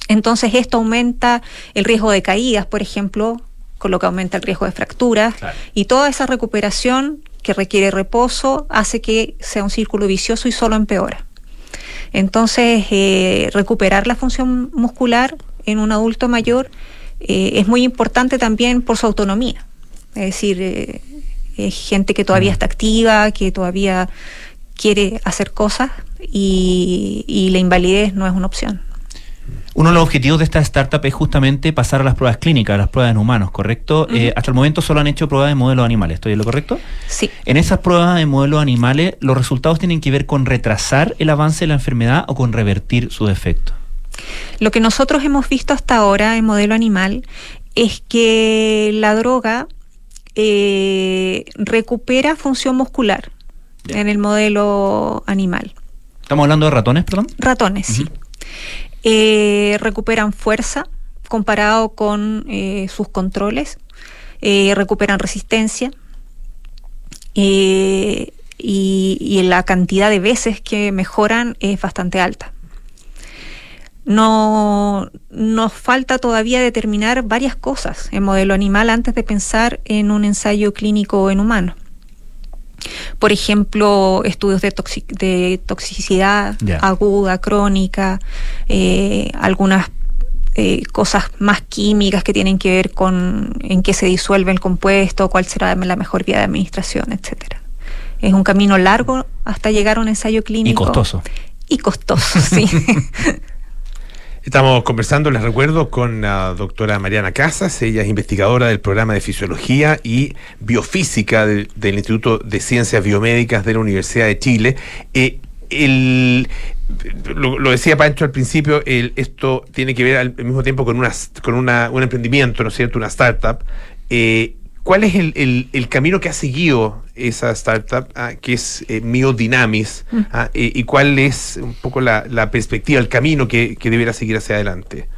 Entonces esto aumenta el riesgo de caídas, por ejemplo, con lo que aumenta el riesgo de fracturas y toda esa recuperación que requiere reposo hace que sea un círculo vicioso y solo empeora. Entonces, eh, recuperar la función muscular en un adulto mayor eh, es muy importante también por su autonomía. Es decir, eh, es gente que todavía está activa, que todavía quiere hacer cosas y la invalidez no es una opción. Uno de los objetivos de esta startup es justamente pasar a las pruebas clínicas, a las pruebas en humanos, ¿correcto? Eh, hasta el momento solo han hecho pruebas de modelos animales, ¿estoy en lo correcto? Sí. En esas pruebas de modelos animales, ¿los resultados tienen que ver con retrasar el avance de la enfermedad o con revertir su efecto? Lo que nosotros hemos visto hasta ahora en modelo animal es que la droga eh, recupera función muscular en el modelo animal. ¿Estamos hablando de ratones, perdón? Ratones, sí eh, recuperan fuerza comparado con eh, sus controles recuperan resistencia eh, y, y la cantidad de veces que mejoran es bastante alta. No nos falta todavía determinar varias cosas en modelo animal antes de pensar en un ensayo clínico en humanos. Por ejemplo, estudios de, de toxicidad aguda, crónica, eh, algunas eh, cosas más químicas que tienen que ver con en qué se disuelve el compuesto, cuál será la mejor vía de administración, etcétera. Es un camino largo hasta llegar a un ensayo clínico. Y costoso. Y costoso, sí. Estamos conversando, les recuerdo, con la doctora Mariana Casas. Ella es investigadora del programa de Fisiología y Biofísica del, Instituto de Ciencias Biomédicas de la Universidad de Chile. Eh, el, lo, decía Pancho al principio, el, esto tiene que ver al, mismo tiempo con, una, con una, un emprendimiento, ¿no es cierto?, una startup. Eh, ¿Cuál es el, camino que ha seguido esa startup, ah, que es eh, mm. ah, y cuál es un poco la, la perspectiva, el camino que, que, deberá seguir hacia adelante?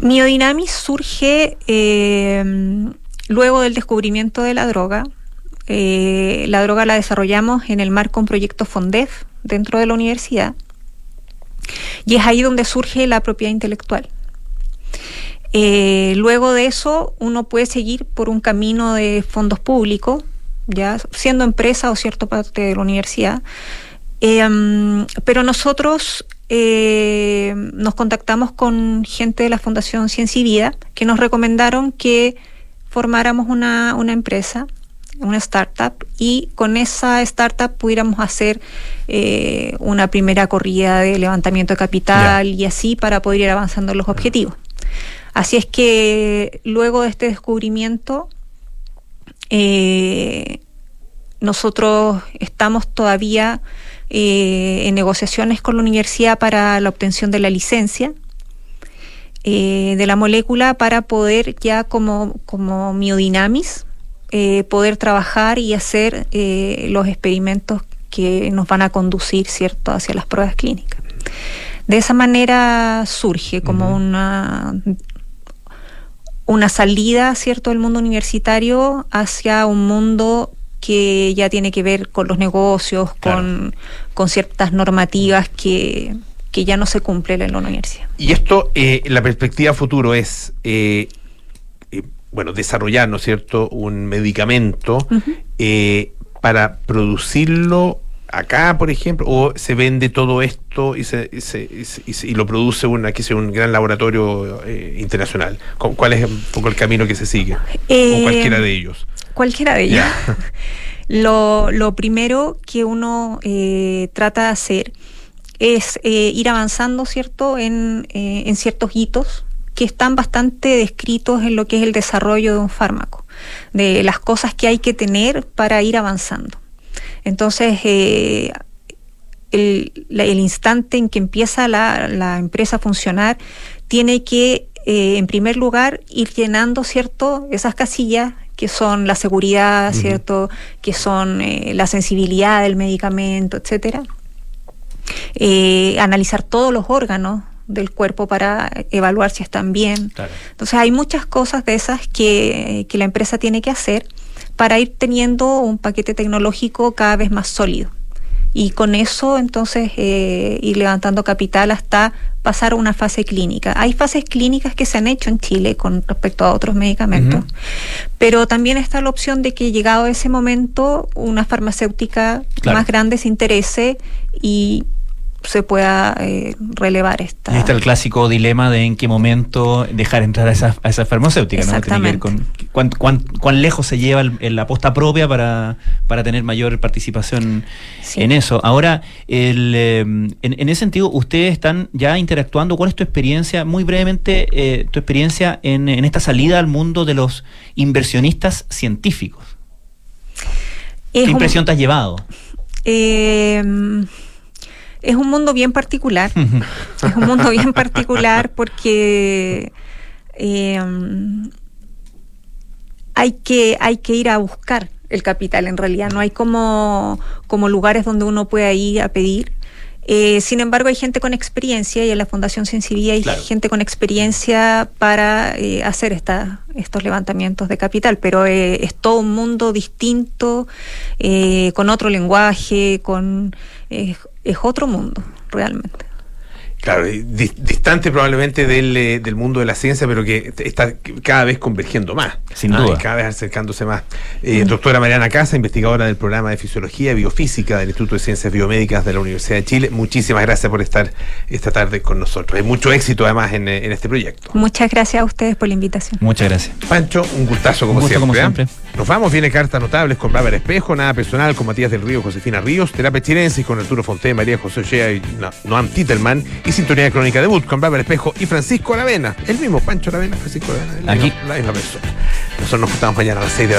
Miodynamis surge eh, luego del descubrimiento de la droga. Eh, la droga la desarrollamos en el marco de un proyecto FONDEF dentro de la universidad. Y es ahí donde surge la propiedad intelectual. Eh, luego de eso, uno puede seguir por un camino de fondos públicos, ya siendo empresa o cierta parte de la universidad. Em, pero nosotros eh, nos contactamos con gente de la Fundación Ciencia y Vida que nos recomendaron que formáramos una, una empresa, una startup, y con esa startup pudiéramos hacer eh, una primera corrida de levantamiento de capital y así para poder ir avanzando en los objetivos. Así es que luego de este descubrimiento, eh, nosotros estamos todavía eh, en negociaciones con la universidad para la obtención de la licencia eh, de la molécula para poder ya como, como miodinamis poder trabajar y hacer los experimentos que nos van a conducir cierto hacia las pruebas clínicas. De esa manera surge como una una salida, ¿cierto?, del mundo universitario hacia un mundo que ya tiene que ver con los negocios, con, ciertas normativas que, ya no se cumplen en la universidad. Y esto, eh, la perspectiva futuro es, eh, eh, bueno, desarrollar, ¿no es cierto?, un medicamento para producirlo acá, por ejemplo, o se vende todo esto y, se, y, lo produce una, que sea un gran laboratorio eh, internacional? ¿Cuál es un poco el camino que se sigue? o cualquiera de ellos. Cualquiera de ellos. lo, lo, primero que uno eh, trata de hacer es eh, ir avanzando, ¿cierto?, en, en ciertos hitos que están bastante descritos en lo que es el desarrollo de un fármaco, de las cosas que hay que tener para ir avanzando. Entonces, eh, el, instante en que empieza la, empresa a funcionar tiene que, eh, en primer lugar, ir llenando, ¿cierto?, esas casillas que son la seguridad, ¿cierto?, que son eh, la sensibilidad del medicamento, etcétera. analizar todos los órganos del cuerpo para evaluar si están bien. Entonces hay muchas cosas de esas que, que la empresa tiene que hacer para ir teniendo un paquete tecnológico cada vez más sólido. Y con eso entonces eh, ir levantando capital hasta pasar a una fase clínica. Hay fases clínicas que se han hecho en Chile con respecto a otros medicamentos, pero también está la opción de que llegado ese momento una farmacéutica más grande se interese y se pueda eh, relevar esta. Y está el clásico dilema de en qué momento dejar entrar a esa, a esa farmacéutica, ¿no? Tiene que ver con cuán, cuán, lejos se lleva la aposta propia para, para tener mayor participación en eso. Ahora, el, eh, en, ese sentido, ustedes están ya interactuando. ¿Cuál es tu experiencia, muy brevemente, eh, tu experiencia en, en esta salida al mundo de los inversionistas científicos? ¿Qué impresión te has llevado? Eh es un mundo bien particular. es un mundo bien particular porque em, hay, que, hay que ir a buscar el capital en realidad. No hay como, como lugares donde uno pueda ir a pedir. Eh, sin embargo, hay gente con experiencia y en la Fundación Sensibía hay Claro. gente con experiencia para eh, hacer esta, estos levantamientos de capital, pero eh, es todo un mundo distinto, eh, con otro lenguaje, con eh, es otro mundo, realmente. Claro, distante probablemente del, eh, del mundo de la ciencia, pero que está cada vez convergiendo más. Sin Ah, duda. y cada vez acercándose más. Eh, Doctora Mariana Casa, investigadora del programa de Fisiología y Biofísica del Instituto de Ciencias Biomédicas de la Universidad de Chile, muchísimas gracias por estar esta tarde con nosotros. Hay mucho éxito además en, en este proyecto. Muchas gracias a ustedes por la invitación. Muchas gracias. Pancho, un gustazo como Un gusto, siempre. como ¿eh? siempre. Nos vamos, viene cartas notables con Bárbara Espejo, nada personal con Matías del Río, Josefina Ríos, terapia chilensis con Arturo Fonté, María José Ochea y No- Noam Titelman, y sintonía de crónica debut con Bárbara Espejo y Francisco Aravena, el mismo Pancho Aravena, Francisco Aravena, la Aquí. la misma persona. Nosotros nos juntamos mañana a las 6 de la tarde.